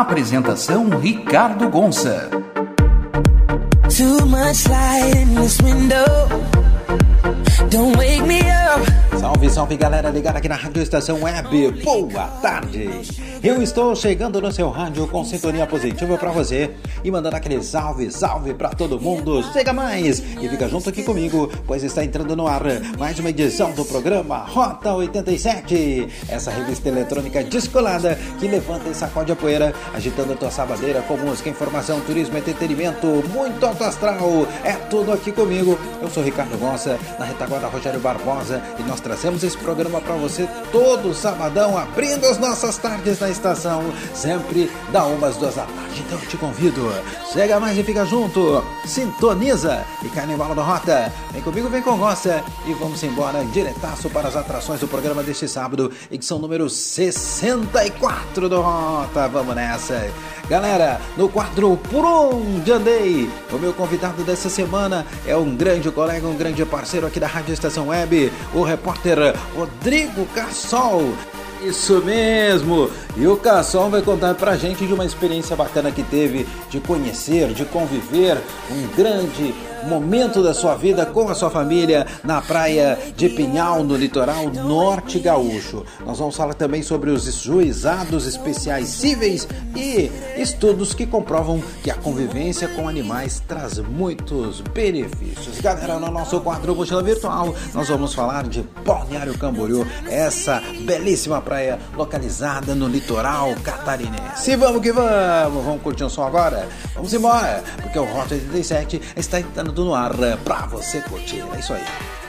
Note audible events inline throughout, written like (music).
Apresentação Ricardo Gonça. Too much light in this window. Don't wake me up. Salve, salve galera ligada aqui na Rádio Estação Web. Boa tarde. Eu estou chegando no seu rádio com sintonia positiva para você e mandando aquele salve, salve para todo mundo. Chega mais e fica junto aqui comigo, pois está entrando no ar mais uma edição do programa Rota 87. Essa revista eletrônica descolada que levanta e sacode a poeira, agitando a tua sabadeira com música, informação, turismo, entretenimento, muito alto astral. É tudo aqui comigo. Eu sou Ricardo Gonça, na retaguarda Rogério Barbosa e nós trazemos esse programa para você todo sabadão, abrindo as nossas tardes na estação, sempre da umas duas da tarde. Então eu te convido, chega mais e fica junto, sintoniza e embalo da rota. Vem comigo, vem com gosta e vamos embora diretaço para as atrações do programa deste sábado, edição número 64 do Rota. Vamos nessa. Galera, no quadro Por Onde Andei, o meu convidado dessa semana é um grande colega, um grande parceiro aqui da Rádio Estação Web, o repórter Rodrigo Cassol. Isso mesmo! E o Cassol vai contar pra gente de uma experiência bacana que teve de conhecer, de conviver um grande momento da sua vida com a sua família na praia de Pinhal, no litoral norte gaúcho. Nós vamos falar também sobre os juizados especiais cíveis e estudos que comprovam que a convivência com animais traz muitos benefícios. Galera, no nosso quadro Mochila Virtual, nós vamos falar de Balneário Camboriú, essa belíssima praia localizada no litoral catarinense. E vamos que vamos! Vamos curtir um som agora? Vamos embora, porque o Rota 87 está entrando no ar pra você curtir. É isso aí.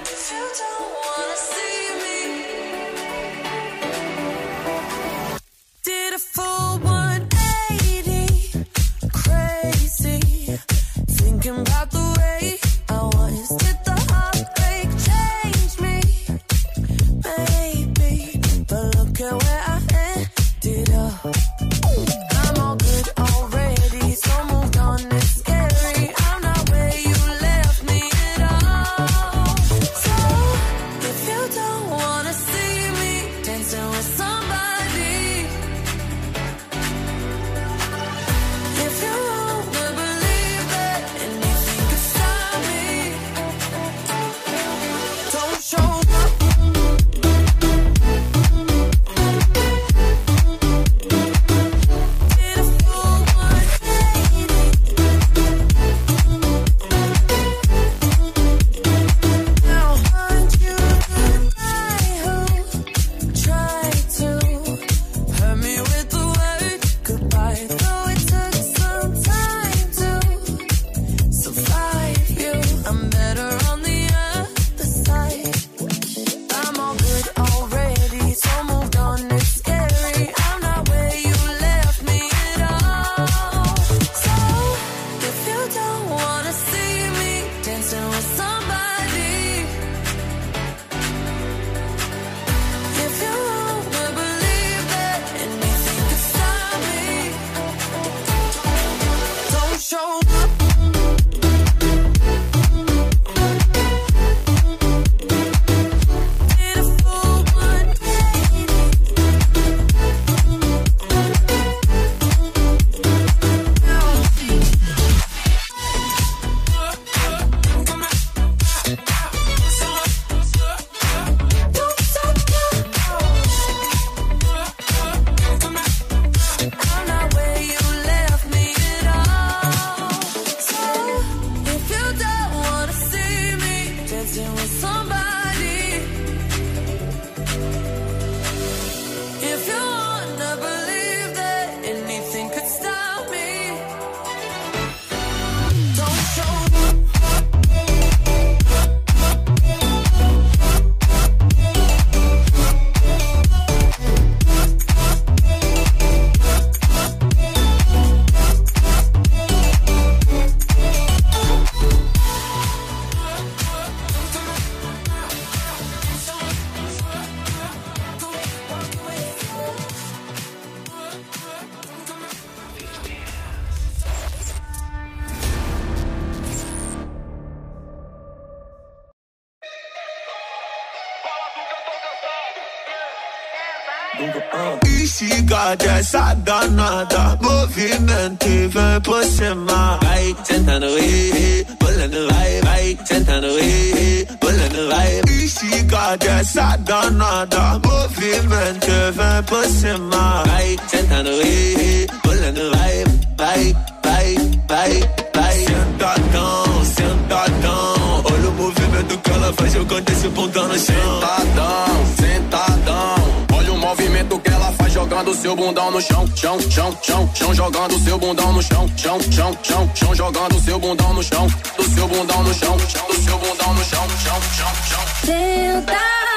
Danada, movimento e vem por cima. Vai sentando e pulando, vai, vai, vai, vai, vai. Sentadão, sentadão, olha o movimento que ela faz jogando esse pontão no chão. Sentadão, sentadão movimento que ela faz jogando seu bundão no chão, chão, chão, chão, chão, jogando seu bundão no chão, chão, chão, chão, chão, jogando seu bundão no chão, do seu bundão no chão, do seu bundão no chão, chão, chão, chão. Sentadão.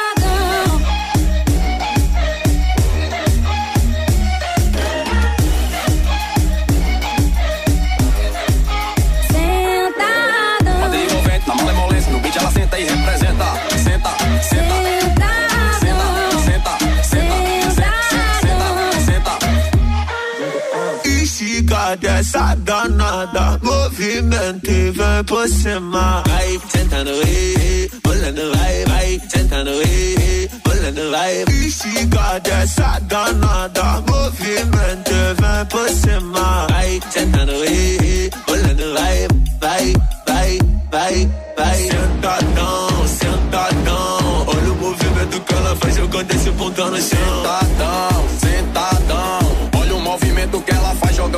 Dessa danada, movimento e vem por cima. Vai sentando e eh, eh. pulando, vai, vai sentando e eh, pulando, vai. Estiga dessa danada, movimento e vem por cima. Vai sentando e pulando, vai, vai, vai, vai, vai. Sentadão, sentadão, olha o movimento que ela faz jogando esse pontão no chão. Sentadão.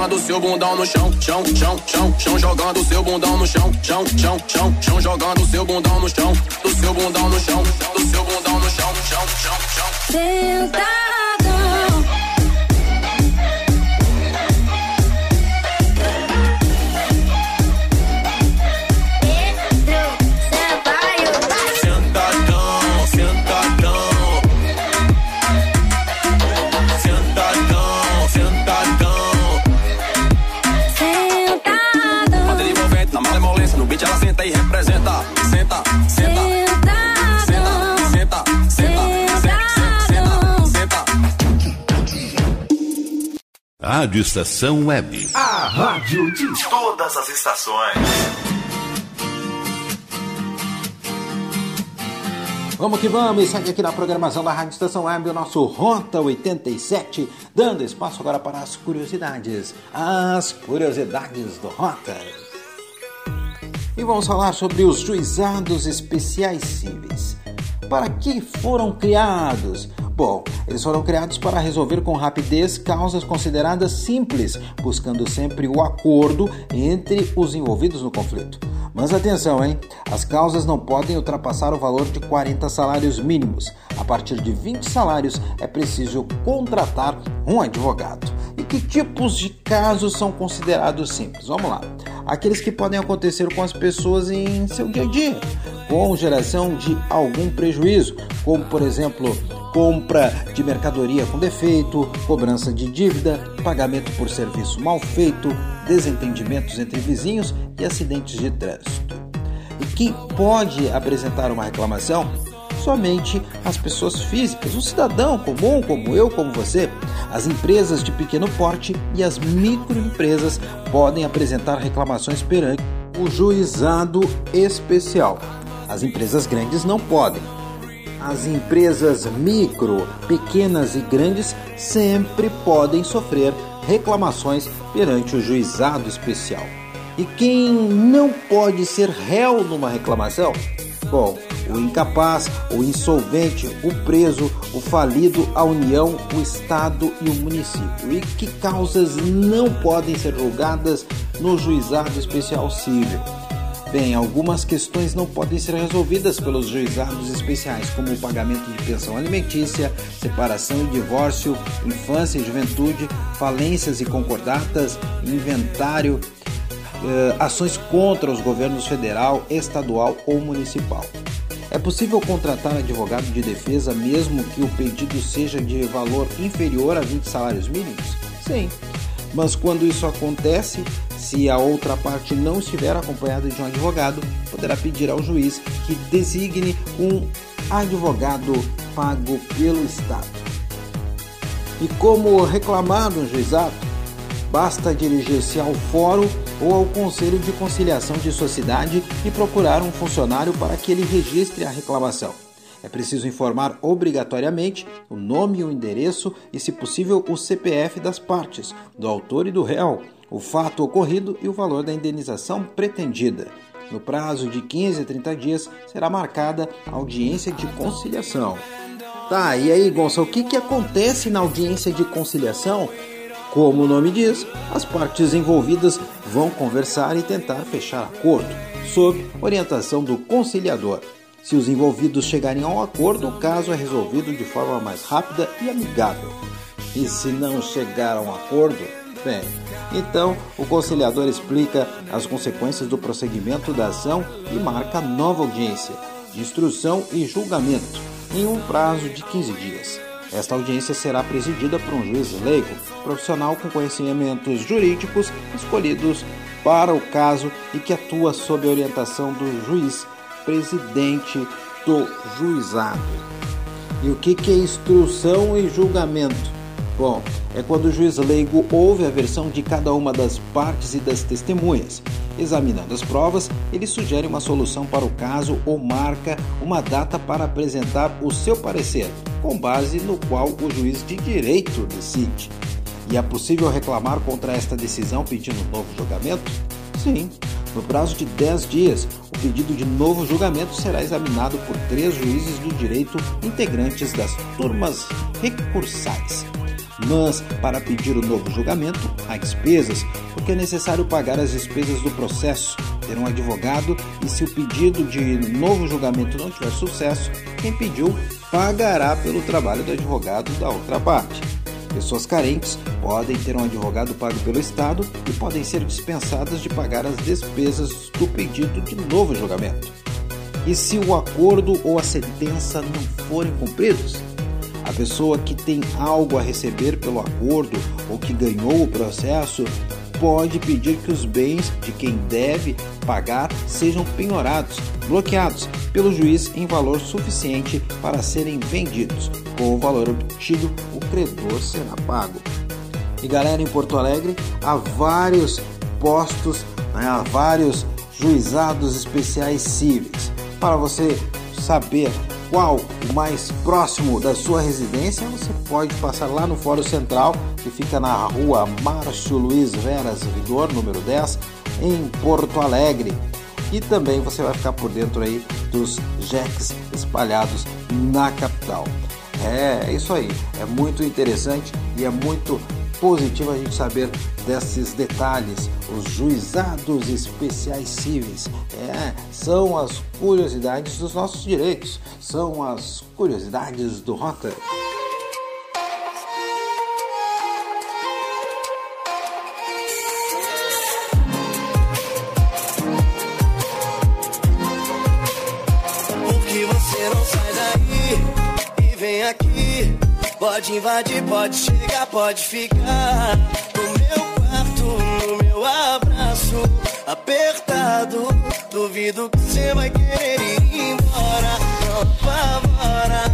Jogando seu bundão no chão, chão, chão, chão, chão, jogando seu bundão no chão, chão, chão, chão, chão, jogando seu bundão no chão, do seu bundão no chão, do seu bundão no chão, chão, chão, chão. Sentadão. Rádio Estação Web. A rádio de todas as estações. Vamos que vamos, e segue aqui na programação da Rádio Estação Web o nosso Rota 87, dando espaço agora para as curiosidades, as curiosidades do Rota. E vamos falar sobre os juizados especiais cíveis. Para que foram criados? Bom, eles foram criados para resolver com rapidez causas consideradas simples, buscando sempre o acordo entre os envolvidos no conflito. Mas atenção, hein? As causas não podem ultrapassar o valor de 40 salários mínimos. A partir de 20 salários é preciso contratar um advogado. E que tipos de casos são considerados simples? Vamos lá. Aqueles que podem acontecer com as pessoas em seu dia a dia, com geração de algum prejuízo, como por exemplo, compra de mercadoria com defeito, cobrança de dívida, pagamento por serviço mal feito, desentendimentos entre vizinhos e acidentes de trânsito. E quem pode apresentar uma reclamação? Somente as pessoas físicas, o cidadão comum, como eu, como você. As empresas de pequeno porte e as microempresas podem apresentar reclamações perante o juizado especial. As empresas grandes não podem. As empresas micro, pequenas e grandes sempre podem sofrer reclamações perante o juizado especial. E quem não pode ser réu numa reclamação? Bom, o incapaz, o insolvente, o preso, o falido, a União, o Estado e o município. E que causas não podem ser julgadas no juizado especial civil? Bem, algumas questões não podem ser resolvidas pelos juizados especiais, como o pagamento de pensão alimentícia, separação e divórcio, infância e juventude, falências e concordatas, inventário, eh, ações contra os governos federal, estadual ou municipal. É possível contratar advogado de defesa mesmo que o pedido seja de valor inferior a 20 salários mínimos? Sim. Mas quando isso acontece, se a outra parte não estiver acompanhada de um advogado, poderá pedir ao juiz que designe um advogado pago pelo Estado. E como reclamar no juizado? Basta dirigir-se ao fórum ou ao Conselho de Conciliação de Sociedade e procurar um funcionário para que ele registre a reclamação. É preciso informar obrigatoriamente o nome e o endereço e, se possível, o CPF das partes, do autor e do réu, o fato ocorrido e o valor da indenização pretendida. No prazo de 15 a 30 dias será marcada a audiência de conciliação. Tá, e aí, Gonça, o que, que acontece na audiência de conciliação? Como o nome diz, as partes envolvidas vão conversar e tentar fechar acordo, sob orientação do conciliador. Se os envolvidos chegarem a um acordo, o caso é resolvido de forma mais rápida e amigável. E se não chegar a um acordo, então o conciliador explica as consequências do prosseguimento da ação e marca nova audiência, de instrução e julgamento, em um prazo de 15 dias. Esta audiência será presidida por um juiz leigo, profissional com conhecimentos jurídicos escolhidos para o caso e que atua sob a orientação do juiz presidente do juizado. E o que é instrução e julgamento? Bom, é quando o juiz leigo ouve a versão de cada uma das partes e das testemunhas. Examinando as provas, ele sugere uma solução para o caso ou marca uma data para apresentar o seu parecer, com base no qual o juiz de direito decide. E é possível reclamar contra esta decisão pedindo um novo julgamento? Sim. No prazo de 10 dias, o pedido de novo julgamento será examinado por três juízes do direito integrantes das turmas recursais. Mas, para pedir o novo julgamento, há despesas, porque é necessário pagar as despesas do processo, ter um advogado e, se o pedido de novo julgamento não tiver sucesso, quem pediu pagará pelo trabalho do advogado da outra parte. Pessoas carentes podem ter um advogado pago pelo Estado e podem ser dispensadas de pagar as despesas do pedido de novo julgamento. E se o acordo ou a sentença não forem cumpridos? A pessoa que tem algo a receber pelo acordo ou que ganhou o processo pode pedir que os bens de quem deve pagar sejam penhorados, bloqueados pelo juiz em valor suficiente para serem vendidos. Com o valor obtido, o credor será pago. E galera, em Porto Alegre há vários postos, né, há vários juizados especiais cíveis. Para você saber qual o mais próximo da sua residência, você pode passar lá no Fórum Central, que fica na rua Márcio Luiz Veras Vigor, número 10, em Porto Alegre. E também você vai ficar por dentro aí dos jeques espalhados na capital. É, é isso aí, é muito interessante e é muito positivo a gente saber desses detalhes. Os juizados especiais cíveis é, são as curiosidades dos nossos direitos, são as curiosidades do Rota. Pode invadir, pode chegar, pode ficar no meu quarto, no meu abraço apertado. Duvido que você vai querer ir embora. Não apavora.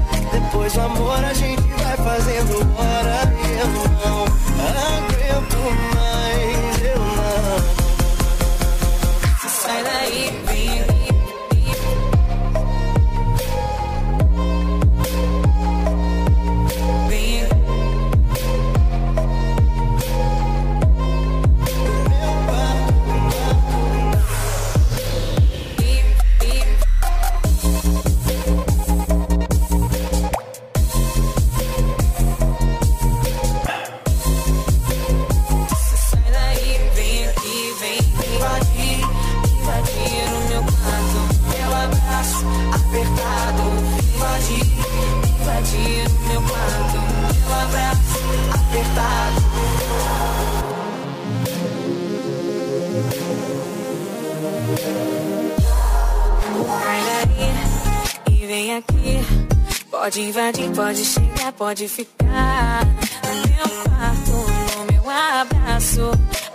Pode invadir, pode chegar, pode ficar no meu quarto, no meu abraço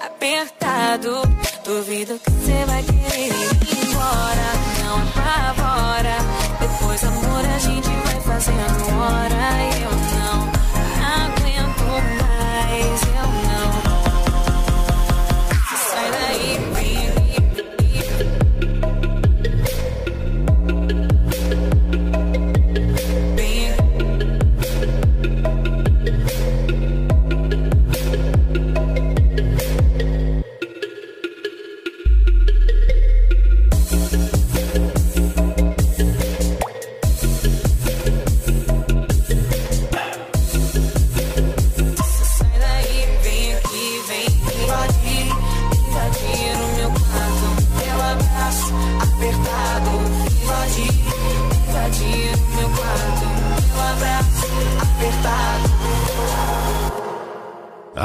apertado. Duvido que você vai querer ir embora, não apavora. Depois amor a gente vai fazendo hora. Eu não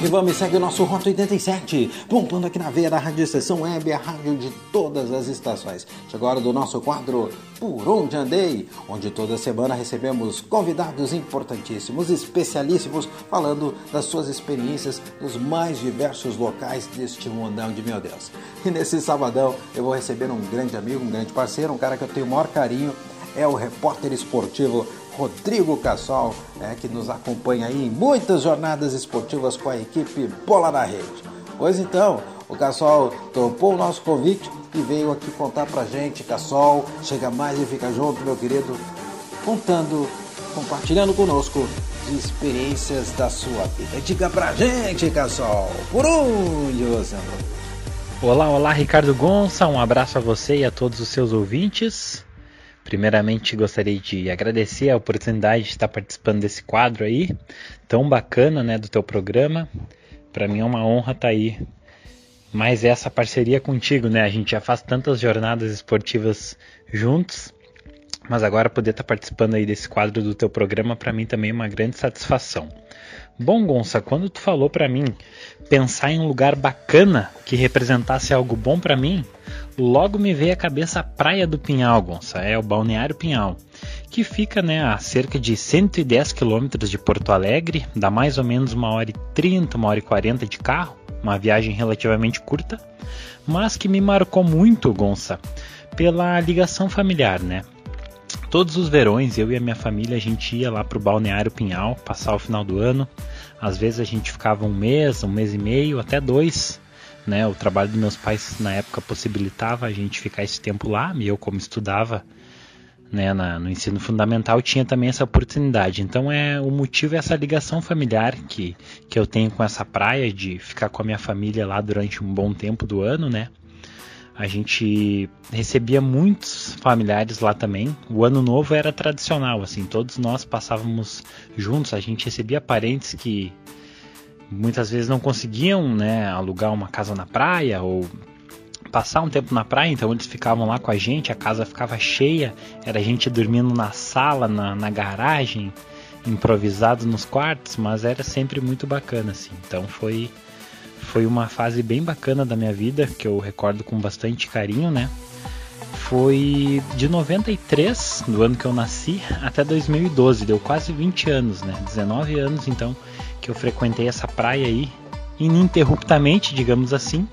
Que vamos, segue o nosso Rota 87, pontando aqui na veia da Rádio Estação Web, a rádio de todas as estações. Chegou a hora do nosso quadro Por Onde Andei, onde toda semana recebemos convidados importantíssimos, especialíssimos, falando das suas experiências nos mais diversos locais deste mundão de meu Deus. E nesse sabadão eu vou receber um grande amigo, um grande parceiro, um cara que eu tenho o maior carinho, é o repórter esportivo Rodrigo Cassol, é, que nos acompanha aí em muitas jornadas esportivas com a equipe Bola na Rede. Pois então, o Cassol topou o nosso convite e veio aqui contar pra gente, Cassol, chega mais e fica junto, meu querido, contando, compartilhando conosco de experiências da sua vida. Diga pra gente, Cassol, por onde você? Olá, olá, Ricardo Gonça, um abraço a você e a todos os seus ouvintes. Primeiramente, gostaria de agradecer a oportunidade de estar participando desse quadro aí, tão bacana, né, do teu programa. Para mim é uma honra estar aí. Mas essa parceria contigo, né? A gente já faz tantas jornadas esportivas juntos, mas agora poder estar participando aí desse quadro do teu programa para mim também é uma grande satisfação. Bom, Gonça, quando tu falou para mim pensar em um lugar bacana que representasse algo bom para mim, logo me veio à cabeça a Praia do Pinhal, Gonça, é o Balneário Pinhal, que fica né, a cerca de 110 quilômetros de Porto Alegre, dá mais ou menos uma hora e 30, uma hora e 40 de carro, uma viagem relativamente curta, mas que me marcou muito, Gonça, pela ligação familiar, né? Todos os verões, eu e a minha família, a gente ia lá pro Balneário Pinhal, passar o final do ano. Às vezes a gente ficava um mês, um mês e meio, até dois. Né? O trabalho dos meus pais na época possibilitava a gente ficar esse tempo lá, e eu como estudava né, na, no ensino fundamental tinha também essa oportunidade. Então é o motivo é essa ligação familiar que, que eu tenho com essa praia de ficar com a minha família lá durante um bom tempo do ano, né? A gente recebia muitos familiares lá também. O ano novo era tradicional, assim, todos nós passávamos juntos. A gente recebia parentes que muitas vezes não conseguiam, né, alugar uma casa na praia ou passar um tempo na praia, então eles ficavam lá com a gente, a casa ficava cheia, era a gente dormindo na sala, na, na garagem, improvisado nos quartos, mas era sempre muito bacana, assim. Então foi foi uma fase bem bacana da minha vida, que eu recordo com bastante carinho, né? Foi de 93, do ano que eu nasci, até 2012, deu quase 20 anos, né? 19 anos então que eu frequentei essa praia aí ininterruptamente, digamos assim.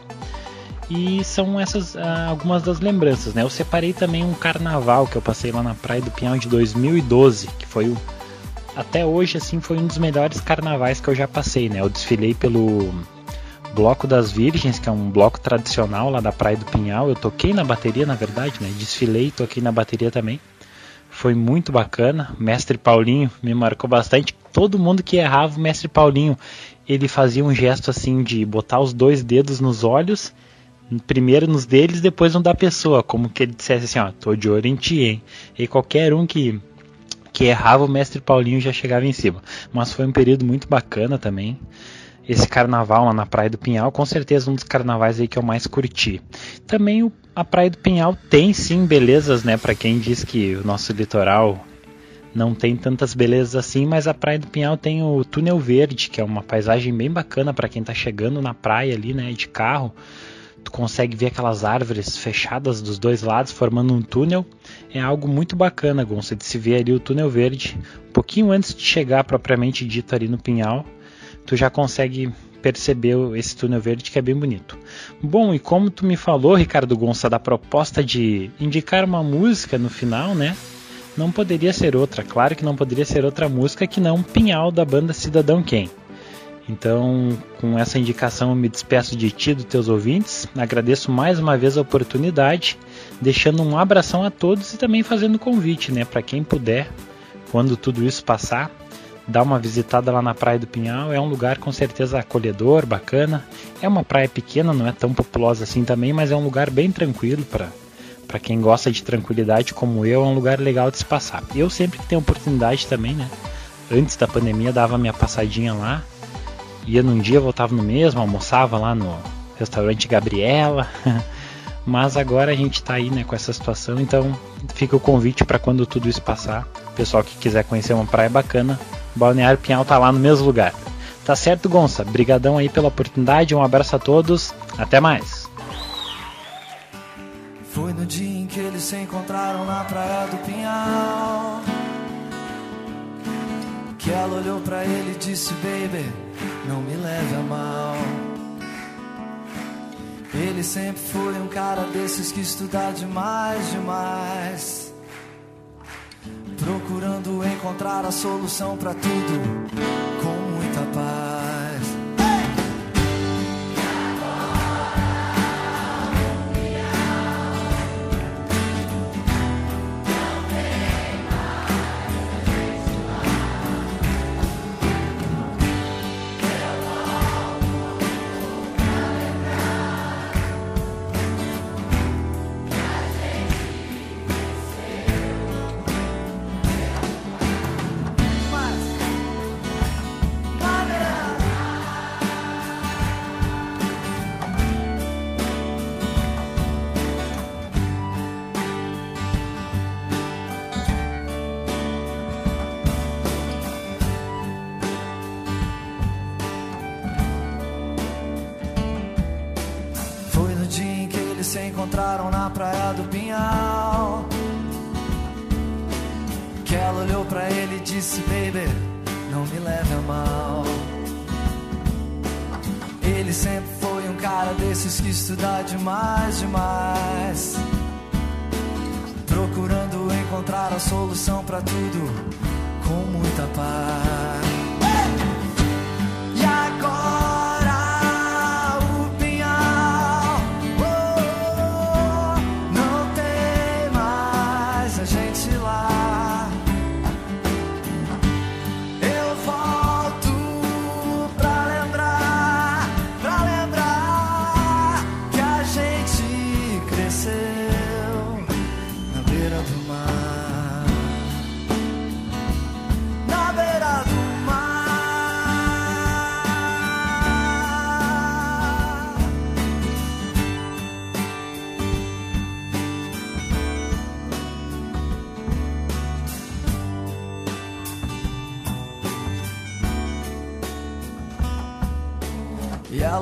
E são essas ah, algumas das lembranças, né? Eu separei também um carnaval que eu passei lá na praia do Pinhal de 2012, que foi o até hoje assim foi um dos melhores carnavais que eu já passei, né? Eu desfilei pelo Bloco das Virgens, que é um bloco tradicional lá da Praia do Pinhal. Eu toquei na bateria, na verdade, né? Desfilei, toquei na bateria também. Foi muito bacana. Mestre Paulinho me marcou bastante. Todo mundo que errava o Mestre Paulinho, ele fazia um gesto assim de botar os dois dedos nos olhos, primeiro nos deles, depois no da pessoa, como que ele dissesse assim, ó, tô de olho em ti, hein? E qualquer um que que errava o Mestre Paulinho já chegava em cima. Mas foi um período muito bacana também esse carnaval lá na Praia do Pinhal, com certeza um dos carnavais aí que eu mais curti. Também o, a Praia do Pinhal tem sim belezas, né, para quem diz que o nosso litoral não tem tantas belezas assim, mas a Praia do Pinhal tem o Túnel Verde, que é uma paisagem bem bacana para quem está chegando na praia ali, né, de carro. Tu consegue ver aquelas árvores fechadas dos dois lados formando um túnel. É algo muito bacana, Gonça, de se ver ali o Túnel Verde, um pouquinho antes de chegar propriamente dito ali no Pinhal tu já consegue perceber esse túnel verde que é bem bonito. Bom, e como tu me falou, Ricardo Gonça, da proposta de indicar uma música no final, né? Não poderia ser outra, claro que não poderia ser outra música que não Pinhal da banda Cidadão Quem. Então, com essa indicação, eu me despeço de ti, dos teus ouvintes. Agradeço mais uma vez a oportunidade, deixando um abração a todos e também fazendo convite, né, para quem puder, quando tudo isso passar, dá uma visitada lá na Praia do Pinhal. É um lugar com certeza acolhedor, bacana. É uma praia pequena, não é tão populosa assim também, mas é um lugar bem tranquilo para para quem gosta de tranquilidade como eu, é um lugar legal de se passar. Eu sempre que tenho oportunidade também, né? Antes da pandemia dava minha passadinha lá, ia num dia, voltava no mesmo, almoçava lá no restaurante Gabriela. (laughs) Mas agora a gente está aí né, com essa situação, então fica o convite para quando tudo isso passar. Pessoal que quiser conhecer uma praia bacana, Balneário Pinhal tá lá no mesmo lugar. Tá certo, Gonça? Brigadão aí pela oportunidade, um abraço a todos, até mais. Foi no dia em que eles se encontraram na praia do Pinhal Que ela olhou para ele e disse, baby, não me leve a mal. Ele sempre foi um cara desses que estuda demais, demais Procurando encontrar a solução para tudo com muita paz encontraram na praia do Pinhal. Que ela olhou pra ele e disse: Baby, não me leve a mal. Ele sempre foi um cara desses que estuda demais, demais. Procurando encontrar a solução para tudo com muita paz.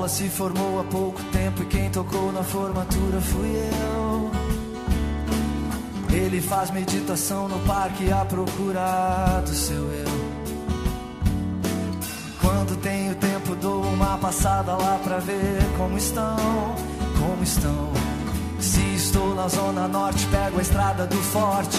Ela se formou há pouco tempo e quem tocou na formatura fui eu. Ele faz meditação no parque à procura do seu eu. Quando tenho tempo dou uma passada lá pra ver como estão, como estão. Se estou na zona norte, pego a estrada do forte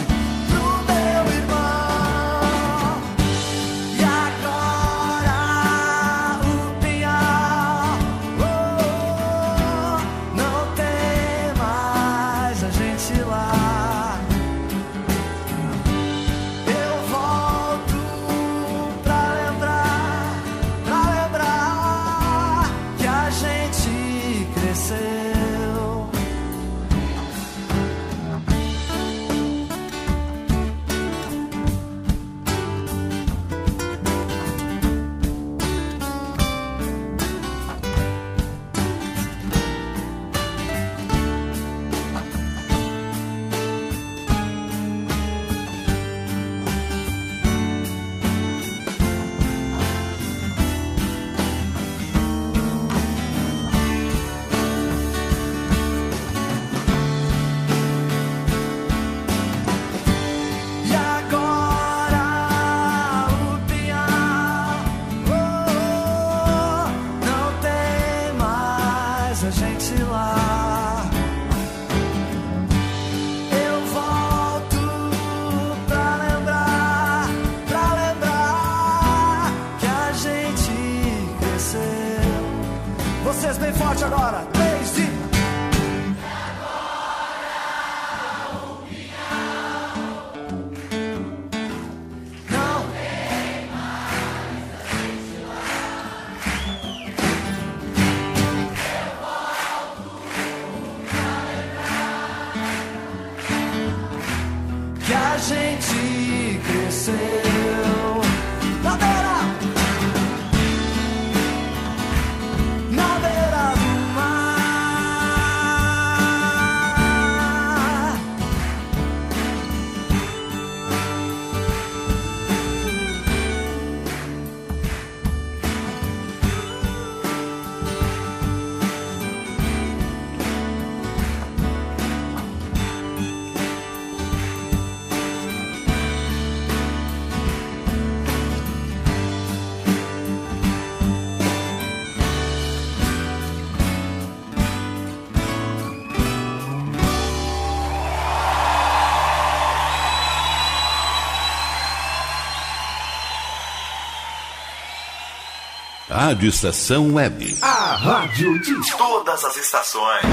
Rádio Estação Web. A rádio de todas as estações.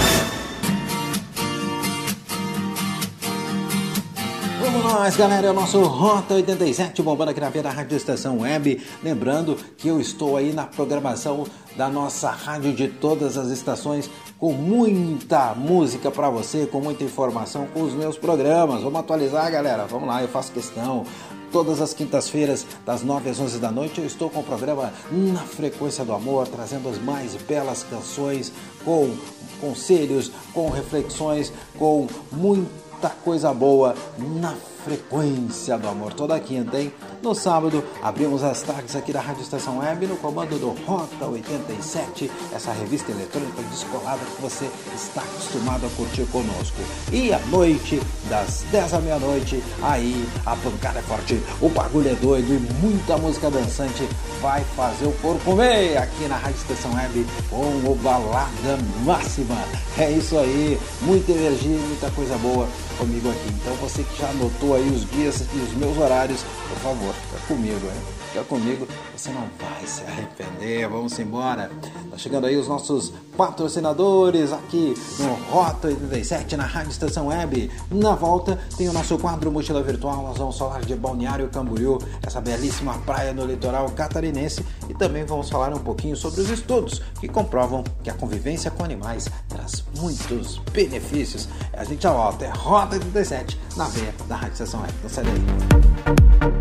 Vamos nós, galera, é o nosso Rota 87 bombando aqui na Via da Rádio Estação Web. Lembrando que eu estou aí na programação da nossa rádio de todas as estações com muita música para você, com muita informação com os meus programas. Vamos atualizar, galera. Vamos lá, eu faço questão. Todas as quintas-feiras, das 9 às 11 da noite, eu estou com o programa Na Frequência do Amor, trazendo as mais belas canções, com conselhos, com reflexões, com muita coisa boa na Frequência do Amor. Toda quinta, hein? No sábado, abrimos as tardes aqui da Rádio Estação Web no comando do Rota 87, essa revista eletrônica descolada que você está acostumado a curtir conosco. E à noite, das 10 à meia-noite, aí a pancada é forte, o bagulho é doido e muita música dançante vai fazer o corpo comer aqui na Rádio Estação Web com o Balada Máxima. É isso aí, muita energia muita coisa boa comigo aqui. Então você que já anotou aí os dias e os meus horários, por favor, fica comigo, hein? Fica comigo, você não vai se arrepender. Vamos embora. Tá chegando aí os nossos patrocinadores aqui no Rota 87 na Rádio Estação Web. Na volta tem o nosso quadro Mochila Virtual. Nós vamos falar de Balneário Camboriú, essa belíssima praia no litoral catarinense. E também vamos falar um pouquinho sobre os estudos que comprovam que a convivência com animais traz muitos benefícios. A gente já volta. É Rota 87 na veia da Rádio Estação Web. Não sai daí.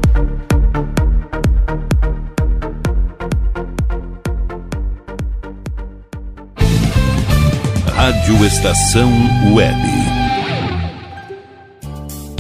Estação Web.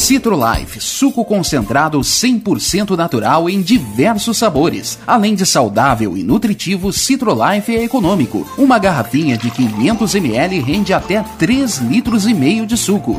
Citrolife, suco concentrado 100% natural em diversos sabores. Além de saudável e nutritivo, Citrolife é econômico. Uma garrafinha de 500 ml rende até 3 litros e meio de suco.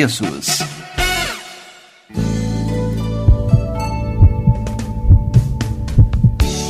preços.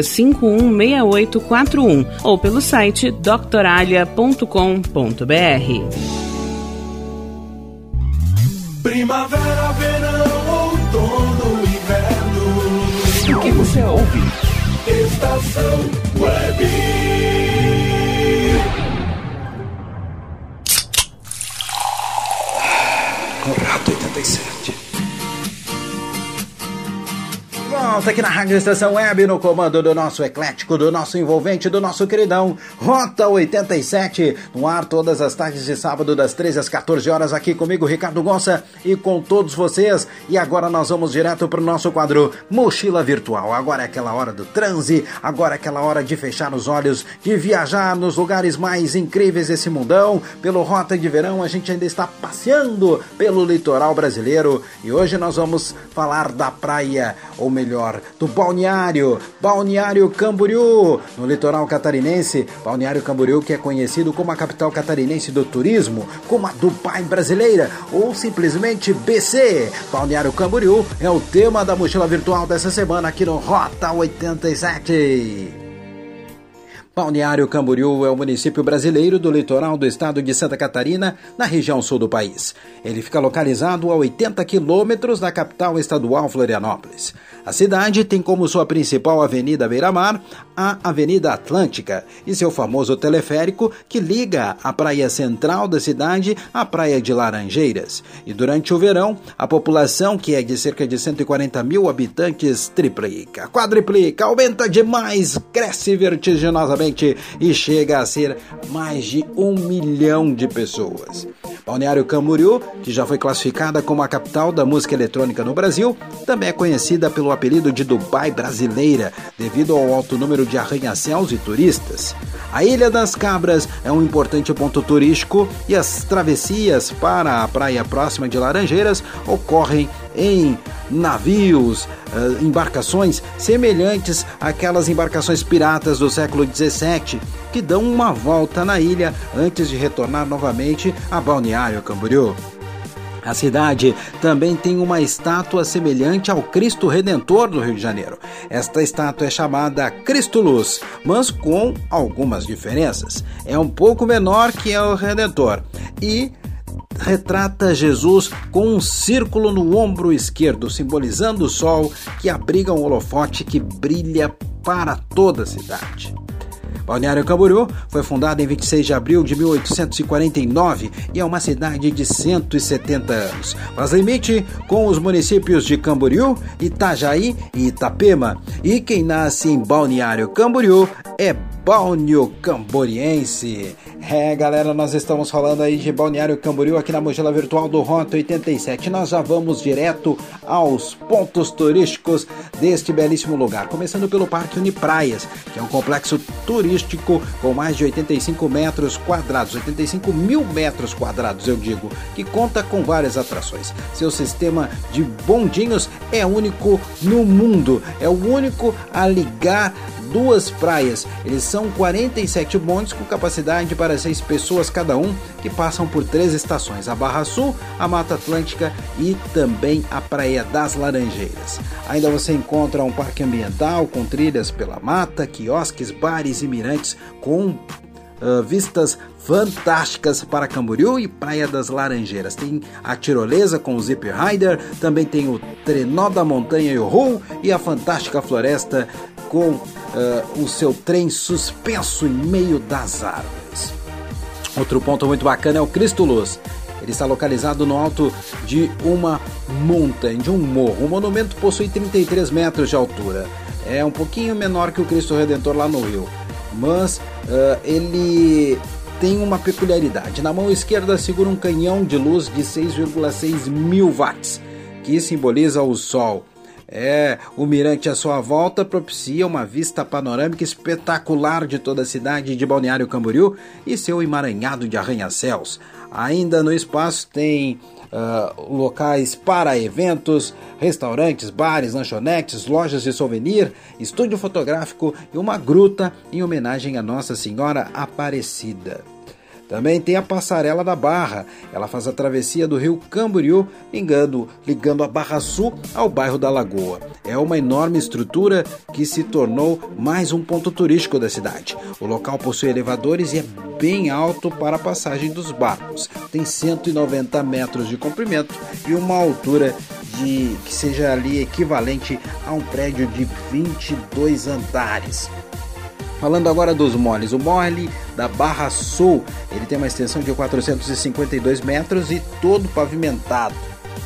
51993516841 ou pelo site doctoralha.com.br. Primavera, verão, outono, inverno. O que você ouve? Estação Web. Volta aqui na Rádio Estação Web, no comando do nosso eclético, do nosso envolvente, do nosso queridão, Rota 87, no ar todas as tardes de sábado, das 13 às 14 horas, aqui comigo, Ricardo Gonça, e com todos vocês. E agora nós vamos direto para o nosso quadro Mochila Virtual. Agora é aquela hora do transe, agora é aquela hora de fechar os olhos, de viajar nos lugares mais incríveis desse mundão. Pelo Rota de Verão, a gente ainda está passeando pelo litoral brasileiro e hoje nós vamos falar da praia, ou melhor, do balneário, Balneário Camboriú, no litoral catarinense. Balneário Camboriú, que é conhecido como a capital catarinense do turismo, como a Dubai brasileira, ou simplesmente BC. Balneário Camboriú é o tema da mochila virtual dessa semana aqui no Rota 87. Balneário Camboriú é o município brasileiro do litoral do estado de Santa Catarina, na região sul do país. Ele fica localizado a 80 quilômetros da capital estadual Florianópolis. A cidade tem como sua principal avenida beira-mar a Avenida Atlântica e seu famoso teleférico que liga a praia central da cidade à praia de Laranjeiras. E durante o verão, a população, que é de cerca de 140 mil habitantes, triplica, quadriplica, aumenta demais, cresce vertiginosamente e chega a ser mais de um milhão de pessoas. Balneário Camboriú, que já foi classificada como a capital da música eletrônica no Brasil, também é conhecida pelo apelido de Dubai brasileira, devido ao alto número de arranha-céus e turistas. A Ilha das Cabras é um importante ponto turístico e as travessias para a praia próxima de Laranjeiras ocorrem em navios, eh, embarcações semelhantes àquelas embarcações piratas do século XVII que dão uma volta na ilha antes de retornar novamente a Balneário Camboriú. A cidade também tem uma estátua semelhante ao Cristo Redentor do Rio de Janeiro. Esta estátua é chamada Cristo Luz, mas com algumas diferenças. É um pouco menor que o Redentor e retrata Jesus com um círculo no ombro esquerdo, simbolizando o sol que abriga um holofote que brilha para toda a cidade. Balneário Camboriú foi fundada em 26 de abril de 1849 e é uma cidade de 170 anos. Faz limite com os municípios de Camboriú, Itajaí e Itapema. E quem nasce em Balneário Camboriú é Balneo Camboriense. É, galera, nós estamos falando aí de Balneário Camboriú aqui na mochila virtual do Rota 87. Nós já vamos direto aos pontos turísticos deste belíssimo lugar. Começando pelo Parque Unipraias, que é um complexo turístico com mais de 85 metros quadrados, 85 mil metros quadrados, eu digo, que conta com várias atrações. Seu sistema de bondinhos é único no mundo, é o único a ligar duas praias. Eles são 47 bondes com capacidade para seis pessoas cada um, que passam por três estações: a Barra Sul, a Mata Atlântica e também a Praia das Laranjeiras. Ainda você encontra um parque ambiental com trilhas pela mata, quiosques, bares e mirantes com Uh, vistas fantásticas para Camboriú e Praia das Laranjeiras. Tem a tirolesa com o Zip Rider, também tem o trenó da montanha e o Ru e a fantástica floresta com uh, o seu trem suspenso em meio das árvores. Outro ponto muito bacana é o Cristo Luz. Ele está localizado no alto de uma montanha, de um morro. O monumento possui 33 metros de altura. É um pouquinho menor que o Cristo Redentor lá no Rio mas uh, ele tem uma peculiaridade. Na mão esquerda segura um canhão de luz de 6,6 mil watts, que simboliza o Sol. É, o mirante à sua volta propicia uma vista panorâmica espetacular de toda a cidade de Balneário Camboriú e seu emaranhado de arranha-céus. Ainda no espaço tem uh, locais para eventos, restaurantes, bares, lanchonetes, lojas de souvenir, estúdio fotográfico e uma gruta em homenagem a Nossa Senhora Aparecida. Também tem a Passarela da Barra. Ela faz a travessia do rio Camboriú, ligando, ligando a Barra Sul ao bairro da Lagoa. É uma enorme estrutura que se tornou mais um ponto turístico da cidade. O local possui elevadores e é bem alto para a passagem dos barcos. Tem 190 metros de comprimento e uma altura de que seja ali equivalente a um prédio de 22 andares. Falando agora dos moles, o mole da Barra Sul, ele tem uma extensão de 452 metros e todo pavimentado.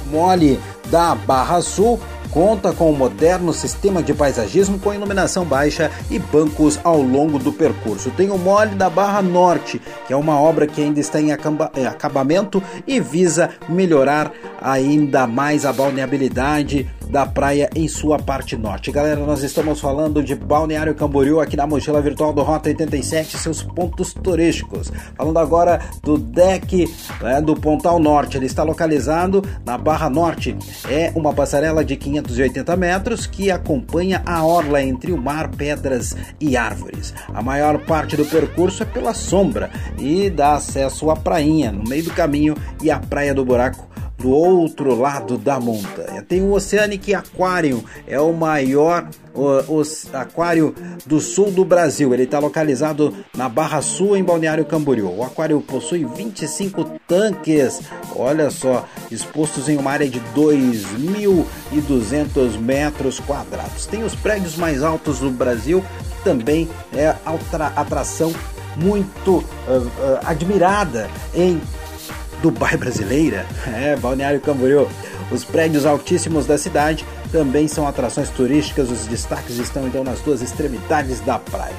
O mole da Barra Sul conta com um moderno sistema de paisagismo com iluminação baixa e bancos ao longo do percurso. Tem o Mole da Barra Norte, que é uma obra que ainda está em acabamento e visa melhorar ainda mais a balneabilidade da praia em sua parte norte. Galera, nós estamos falando de Balneário Camboriú aqui na mochila virtual do Rota 87, seus pontos turísticos. Falando agora do deck né, do Pontal Norte, ele está localizado na Barra Norte. É uma passarela de 580 metros que acompanha a orla entre o mar, pedras e árvores. A maior parte do percurso é pela sombra e dá acesso à prainha no meio do caminho e à Praia do Buraco do outro lado da montanha. Tem o Oceanic Aquarium, é o maior o, o aquário do sul do Brasil. Ele está localizado na Barra Sul, em Balneário Camboriú. O aquário possui 25 tanques, olha só, expostos em uma área de 2.200 metros quadrados. Tem os prédios mais altos do Brasil, que também é outra atração muito uh, uh, admirada em Dubai brasileira, (laughs) é, Balneário Camboriú. Os prédios altíssimos da cidade também são atrações turísticas, os destaques estão então nas duas extremidades da praia.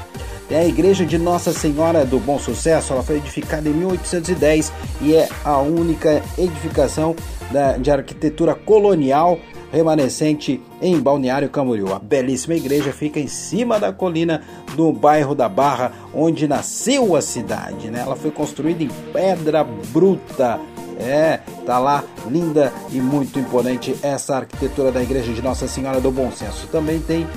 É a igreja de Nossa Senhora do Bom Sucesso, ela foi edificada em 1810 e é a única edificação da, de arquitetura colonial remanescente em Balneário Camboriú. A belíssima igreja fica em cima da colina do bairro da Barra, onde nasceu a cidade. Né? Ela foi construída em pedra bruta. É, tá lá linda e muito imponente essa arquitetura da igreja de Nossa Senhora do Bom Senso. Também tem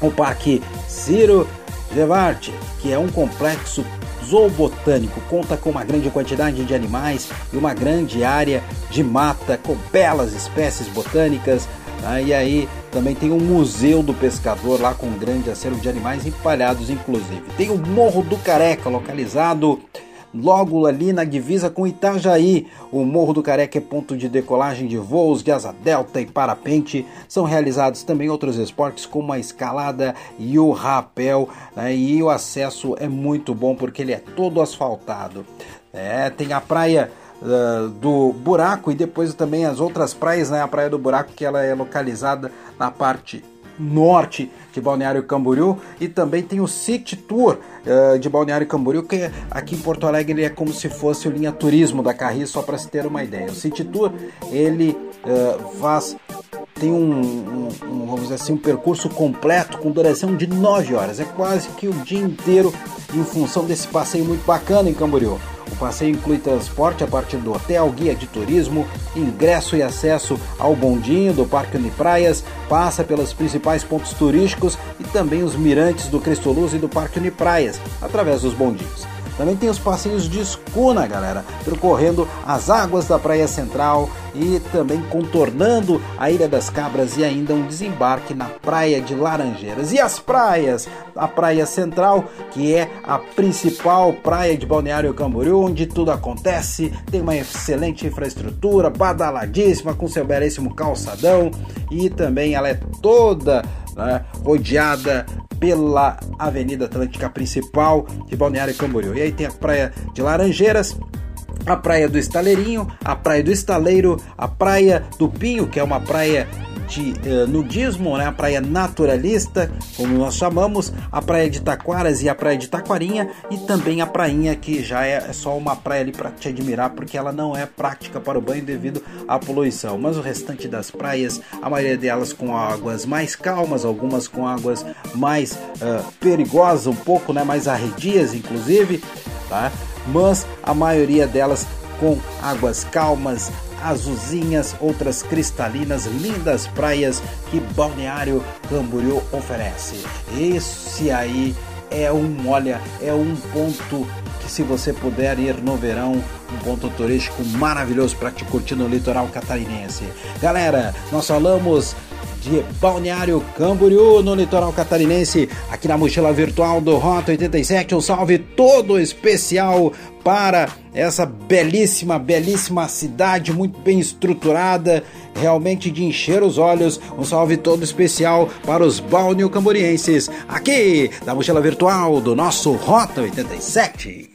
o Parque Ciro Gevart, que é um complexo zoobotânico conta com uma grande quantidade de animais e uma grande área de mata com belas espécies botânicas. Ah, e aí também tem um museu do pescador lá com um grande acervo de animais empalhados, inclusive. Tem o Morro do Careca, localizado logo ali na divisa com Itajaí. O Morro do Careca é ponto de decolagem de voos de asa delta e parapente. São realizados também outros esportes como a escalada e o rapel. Né? E o acesso é muito bom porque ele é todo asfaltado. É, tem a praia uh, do Buraco e depois também as outras praias, né? A Praia do Buraco que ela é localizada na parte norte de Balneário Camboriú e também tem o City Tour uh, de Balneário Camboriú que aqui em Porto Alegre ele é como se fosse o linha turismo da Carris só para se ter uma ideia. O City Tour ele uh, faz tem um, um, um, vamos dizer assim um percurso completo com duração de 9 horas é quase que o dia inteiro em função desse passeio muito bacana em Camboriú. O passeio inclui transporte a partir do hotel, guia de turismo, ingresso e acesso ao bondinho do Parque Unipraias, passa pelos principais pontos turísticos e também os mirantes do Cristo Luz e do Parque Unipraias, através dos bondinhos. Também tem os passeios de escuna, galera, percorrendo as águas da Praia Central e também contornando a Ilha das Cabras e ainda um desembarque na Praia de Laranjeiras. E as praias, a Praia Central, que é a principal praia de Balneário Camboriú, onde tudo acontece, tem uma excelente infraestrutura, badaladíssima, com seu belíssimo calçadão e também ela é toda né, rodeada pela Avenida Atlântica principal de Balneário Camboriú. E aí tem a praia de Laranjeiras, a praia do Estaleirinho, a praia do Estaleiro, a praia do Pinho, que é uma praia anti-nudismo, né? a praia naturalista, como nós chamamos, a praia de Taquaras e a praia de Taquarinha, e também a prainha que já é, é só uma praia ali para te admirar, porque ela não é prática para o banho devido à poluição. Mas o restante das praias, a maioria delas com águas mais calmas, algumas com águas mais uh, perigosas, um pouco né? mais arredias, inclusive, tá? mas a maioria delas com águas calmas, azulzinhas, outras cristalinas, lindas praias que Balneário Camboriú oferece. Esse aí é um, olha, é um ponto que se você puder ir no verão, um ponto turístico maravilhoso para te curtir no litoral catarinense. Galera, nós falamos de Balneário Camboriú, no litoral catarinense, aqui na mochila virtual do Rota 87. Um salve todo especial para essa belíssima, belíssima cidade, muito bem estruturada, realmente de encher os olhos. Um salve todo especial para os balneo camborienses, aqui da mochila virtual do nosso Rota 87.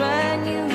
When you.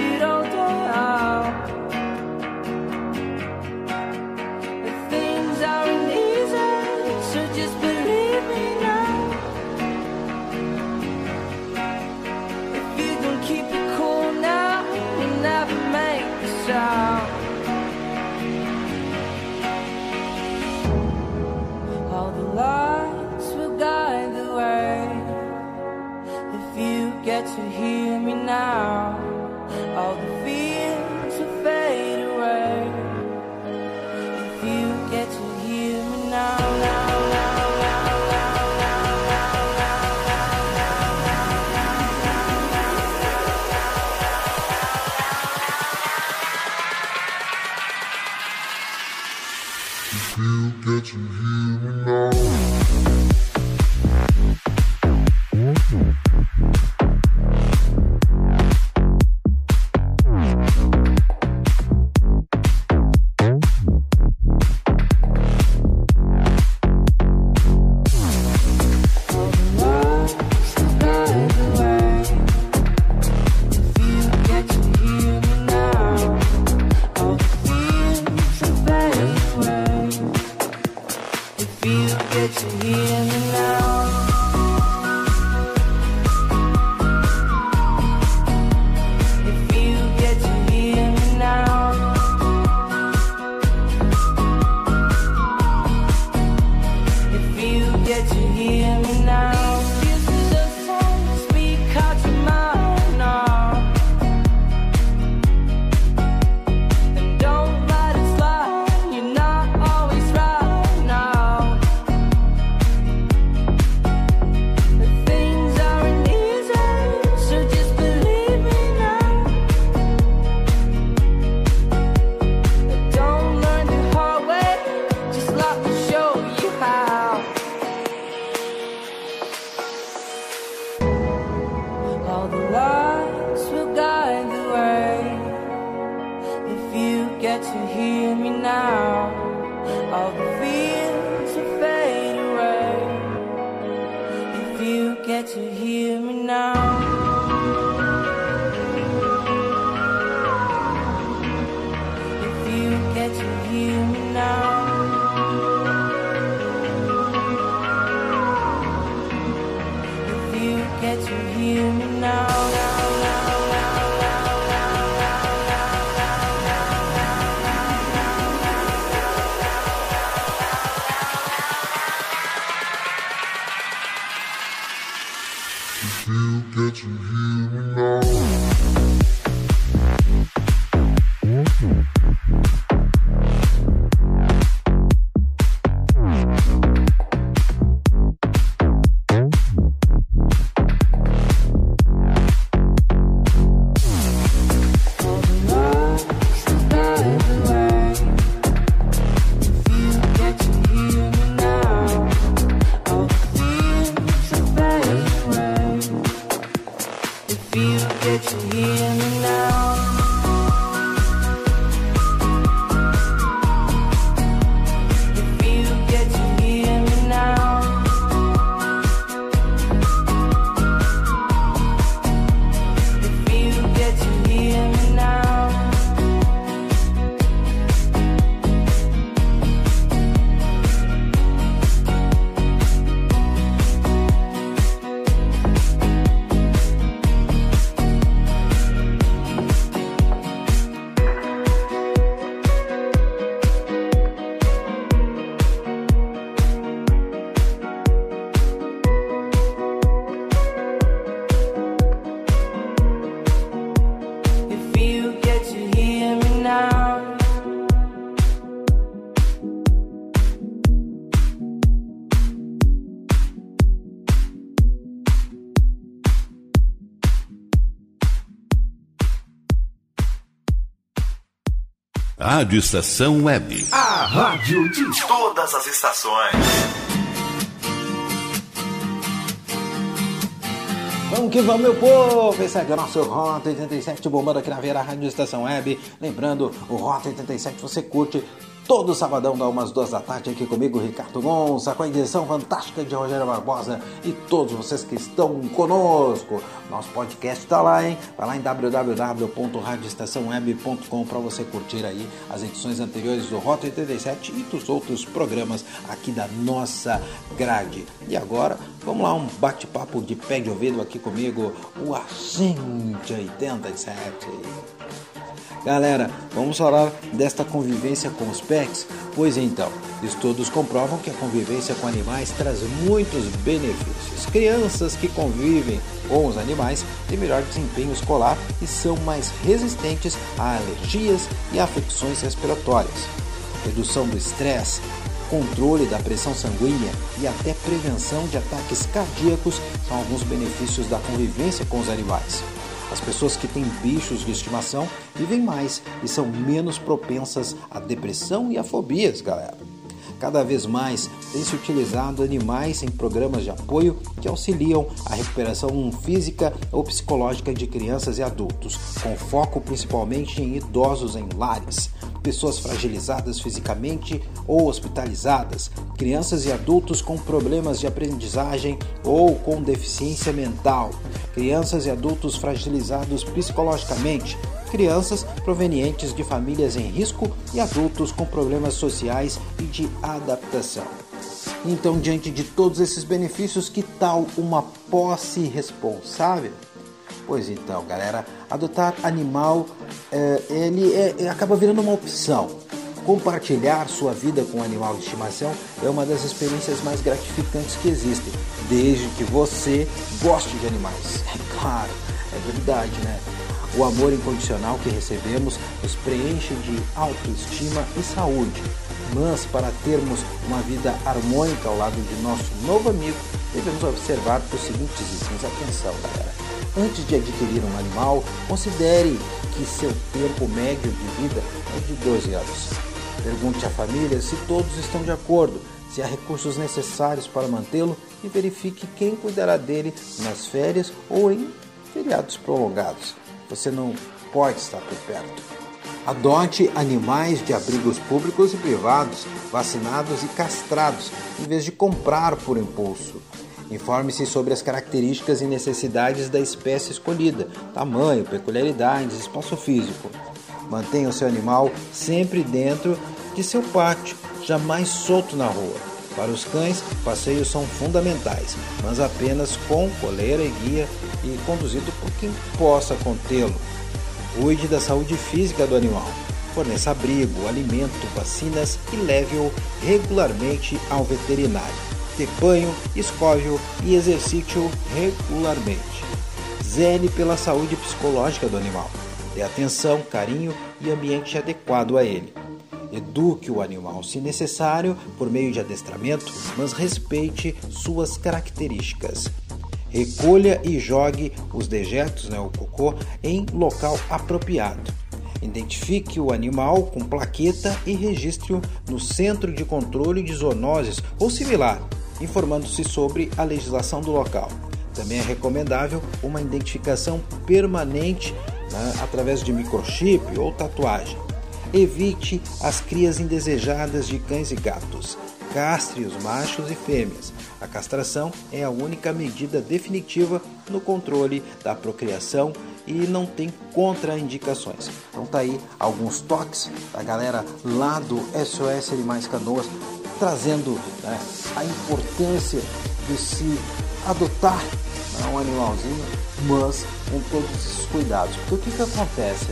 Rádio Estação Web. A rádio de todas as estações. Vamos que vamos, meu povo! Esse é o nosso Rota 87 bombando aqui na Vera Rádio Estação Web. Lembrando, o Rota 87 você curte Todo sabadão dá umas duas da tarde aqui comigo, Ricardo Gonça, com a edição fantástica de Rogério Barbosa e todos vocês que estão conosco. Nosso podcast está lá, hein? Vai lá em www.radioestaçãoweb.com para você curtir aí as edições anteriores do Rota 87 e dos outros programas aqui da nossa grade. E agora, vamos lá, um bate-papo de pé de ouvido aqui comigo, o Agente 87. Galera, vamos falar desta convivência com os pets? Pois então, estudos comprovam que a convivência com animais traz muitos benefícios. Crianças que convivem com os animais têm melhor desempenho escolar e são mais resistentes a alergias e afecções respiratórias. Redução do estresse, controle da pressão sanguínea e até prevenção de ataques cardíacos são alguns benefícios da convivência com os animais. As pessoas que têm bichos de estimação vivem mais e são menos propensas à depressão e a fobias, galera. Cada vez mais tem se utilizado animais em programas de apoio que auxiliam a recuperação física ou psicológica de crianças e adultos, com foco principalmente em idosos em lares, pessoas fragilizadas fisicamente ou hospitalizadas, crianças e adultos com problemas de aprendizagem ou com deficiência mental, crianças e adultos fragilizados psicologicamente, crianças provenientes de famílias em risco e adultos com problemas sociais e de adaptação. Então, diante de todos esses benefícios, que tal uma posse responsável? Pois então, galera, adotar animal é, ele é, acaba virando uma opção. Compartilhar sua vida com um animal de estimação é uma das experiências mais gratificantes que existem, desde que você goste de animais. (laughs) É claro, é verdade, né? O amor incondicional que recebemos nos preenche de autoestima e saúde. Mas para termos uma vida harmônica ao lado de nosso novo amigo, devemos observar os seguintes itens. Atenção, galera. Antes de adquirir um animal, considere que seu tempo médio de vida é de 12 anos. Pergunte à família se todos estão de acordo, se há recursos necessários para mantê-lo e verifique quem cuidará dele nas férias ou em feriados prolongados. Você não pode estar por perto. Adote animais de abrigos públicos e privados, vacinados e castrados, em vez de comprar por impulso. Informe-se sobre as características e necessidades da espécie escolhida, tamanho, peculiaridades, espaço físico. Mantenha o seu animal sempre dentro de seu pátio, jamais solto na rua. Para os cães, passeios são fundamentais, mas apenas com coleira e guia e conduzido por quem possa contê-lo. Cuide da saúde física do animal. Forneça abrigo, alimento, vacinas e leve-o regularmente ao veterinário ter banho, escove-o e exercite-o regularmente. Zele pela saúde psicológica do animal. Dê atenção, carinho e ambiente adequado a ele. Eduque o animal, se necessário, por meio de adestramento, mas respeite suas características. Recolha e jogue os dejetos, né, o cocô, em local apropriado. Identifique o animal com plaqueta e registre-o no Centro de Controle de Zoonoses ou similar informando-se sobre a legislação do local. Também é recomendável uma identificação permanente né, através de microchip ou tatuagem. Evite as crias indesejadas de cães e gatos. Castre os machos e fêmeas. A castração é a única medida definitiva no controle da procriação e não tem contraindicações. Então tá aí alguns toques da galera lá do SOS Animais Canoas trazendo né, a importância de se adotar um animalzinho, mas com todos esses cuidados. Porque o que, que acontece?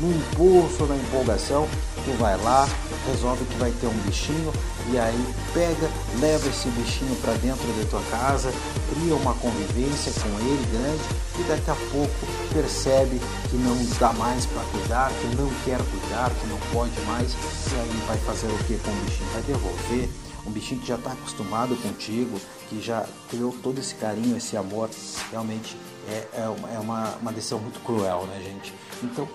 No impulso, na empolgação, tu vai lá, resolve que vai ter um bichinho e aí pega, leva esse bichinho para dentro da tua casa, cria uma convivência com ele grande e daqui a pouco percebe que não dá mais para cuidar, que não quer cuidar, que não pode mais e aí vai fazer o que com o bichinho? Vai devolver um bichinho que já está acostumado contigo, que já criou todo esse carinho, esse amor, realmente é, é, uma, é uma, uma decisão muito cruel, né, gente? Então,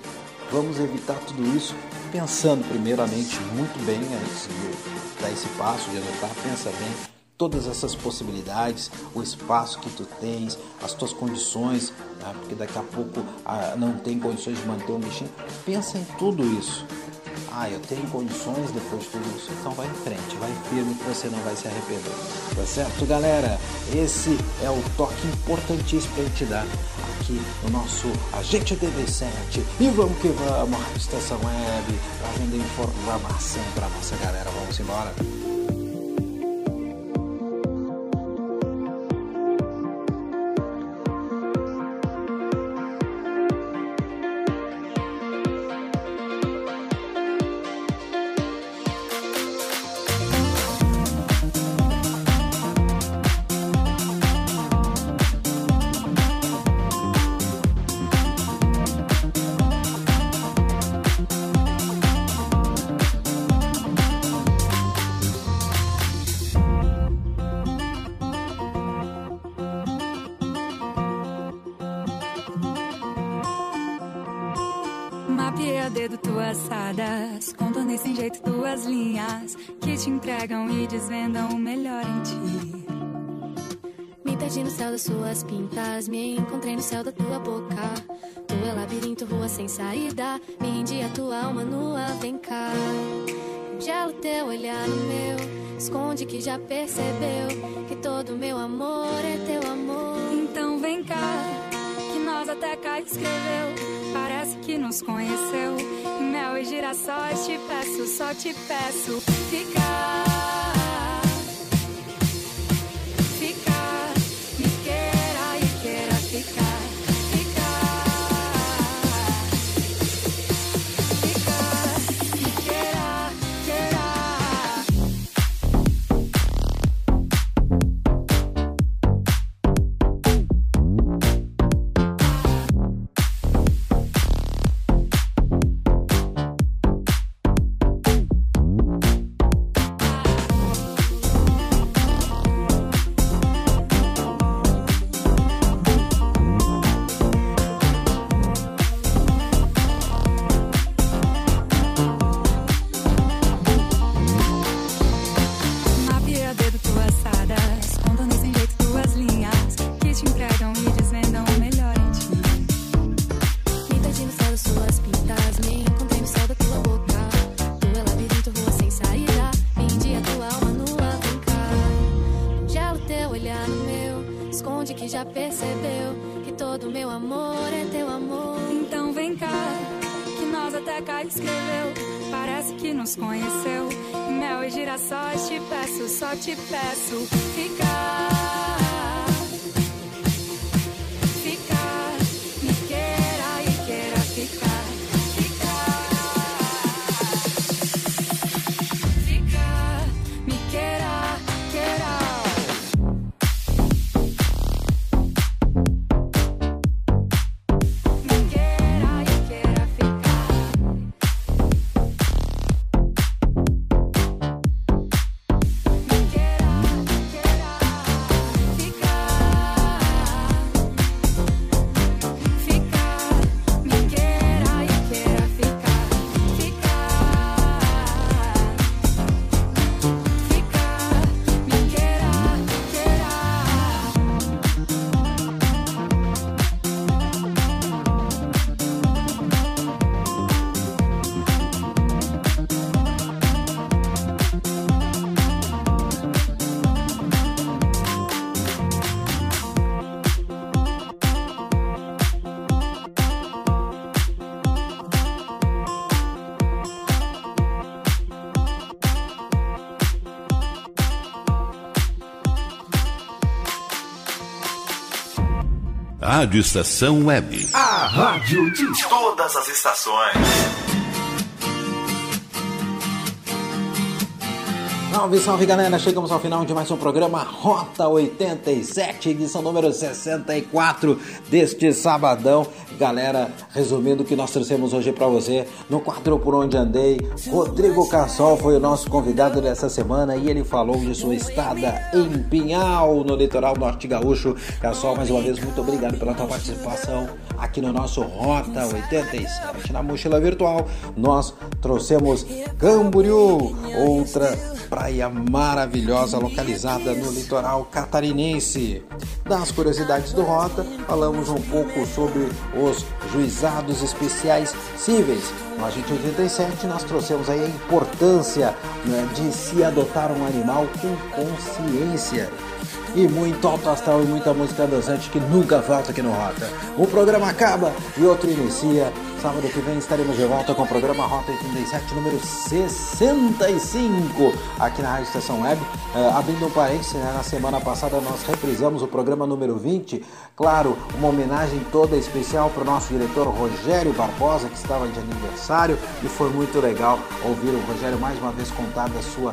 vamos evitar tudo isso pensando primeiramente muito bem antes de dar esse passo, de adotar, pensa bem todas essas possibilidades, o espaço que tu tens, as tuas condições, né? porque daqui a pouco ah, não tem condições de manter um bichinho. Pensa em tudo isso ah, eu tenho condições depois de tudo isso. Então vai em frente, vai firme que você não vai se arrepender. Tá certo, galera? Esse é o toque importantíssimo pra gente dar aqui no nosso Agente TV7. E vamos que vamos, a Estação Web, trazendo informação pra nossa galera. Vamos embora. Suas pintas, me encontrei no céu da tua boca. Tu é labirinto, rua sem saída, me rendi a tua alma nua, vem cá. Gelo teu olhar no meu, esconde que já percebeu que todo meu amor é teu amor. Então vem cá, que nós até cá escreveu, parece que nos conheceu. Mel e girassóis, te peço, só te peço, ficar. Rádio Estação Web. A rádio de todas as estações. Salve, salve galera! Chegamos ao final de mais um programa Rota 87, edição número 64 deste sabadão. Galera, resumindo o que nós trouxemos hoje para você, no quadro Por Onde Andei, Rodrigo Cassol foi o nosso convidado dessa semana e ele falou de sua estada em Pinhal, no litoral norte gaúcho. Cassol, mais uma vez, muito obrigado pela tua participação aqui no nosso Rota 87. Na mochila virtual, nós trouxemos Camboriú, outra praia maravilhosa localizada no litoral catarinense. Das curiosidades do Rota, falamos um pouco sobre os juizados especiais cíveis. No Agente 87, nós trouxemos aí a importância né, de se adotar um animal com consciência e muito alto astral e muita música dançante que nunca falta aqui no Rota. Um programa acaba e outro inicia. Sábado que vem estaremos de volta com o programa Rota 87, número 65, aqui na Rádio Estação Web. Uh, abrindo um parênteses, né, na semana passada nós reprisamos o programa número 20. Claro, uma homenagem toda especial para o nosso diretor Rogério Barbosa, que estava de aniversário, e foi muito legal ouvir o Rogério mais uma vez contar da sua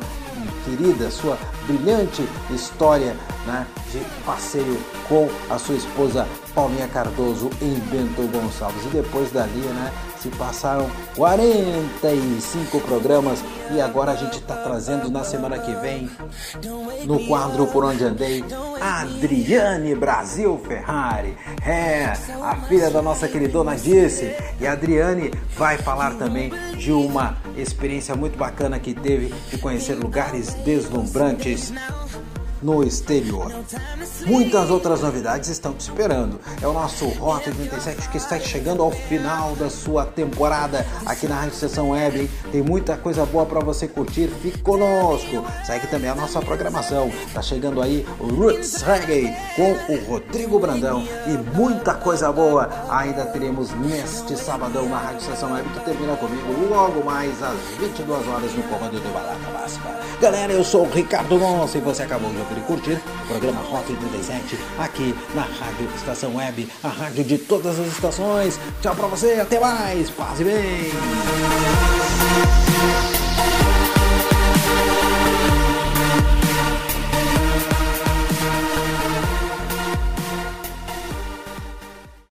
querida, sua brilhante história né, de passeio com a sua esposa Paulinha Cardoso em Bento Gonçalves. E depois dali, né, se passaram 45 programas e agora a gente está trazendo na semana que vem, no quadro Por Onde Andei, Adriane Brasil Ferrari. É, a filha da nossa queridona disse. E a Adriane vai falar também de uma experiência muito bacana que teve de conhecer lugares deslumbrantes no exterior. Muitas outras novidades estão te esperando. É o nosso Rota 87 que está chegando ao final da sua temporada aqui na Rádio Sessão Web. Tem muita coisa boa para você curtir. Fique conosco. Segue também a nossa programação. Tá chegando aí o Roots Reggae com o Rodrigo Brandão e muita coisa boa ainda teremos neste sabadão na Rádio Sessão Web que termina comigo logo mais às 22 horas no comando do Balada Máxima. Galera, eu sou o Ricardo Gonça e você acabou de ouvir e curtir o programa Rota 87 aqui na Rádio Estação Web, a rádio de todas as estações. Tchau pra você, até mais, paz e bem!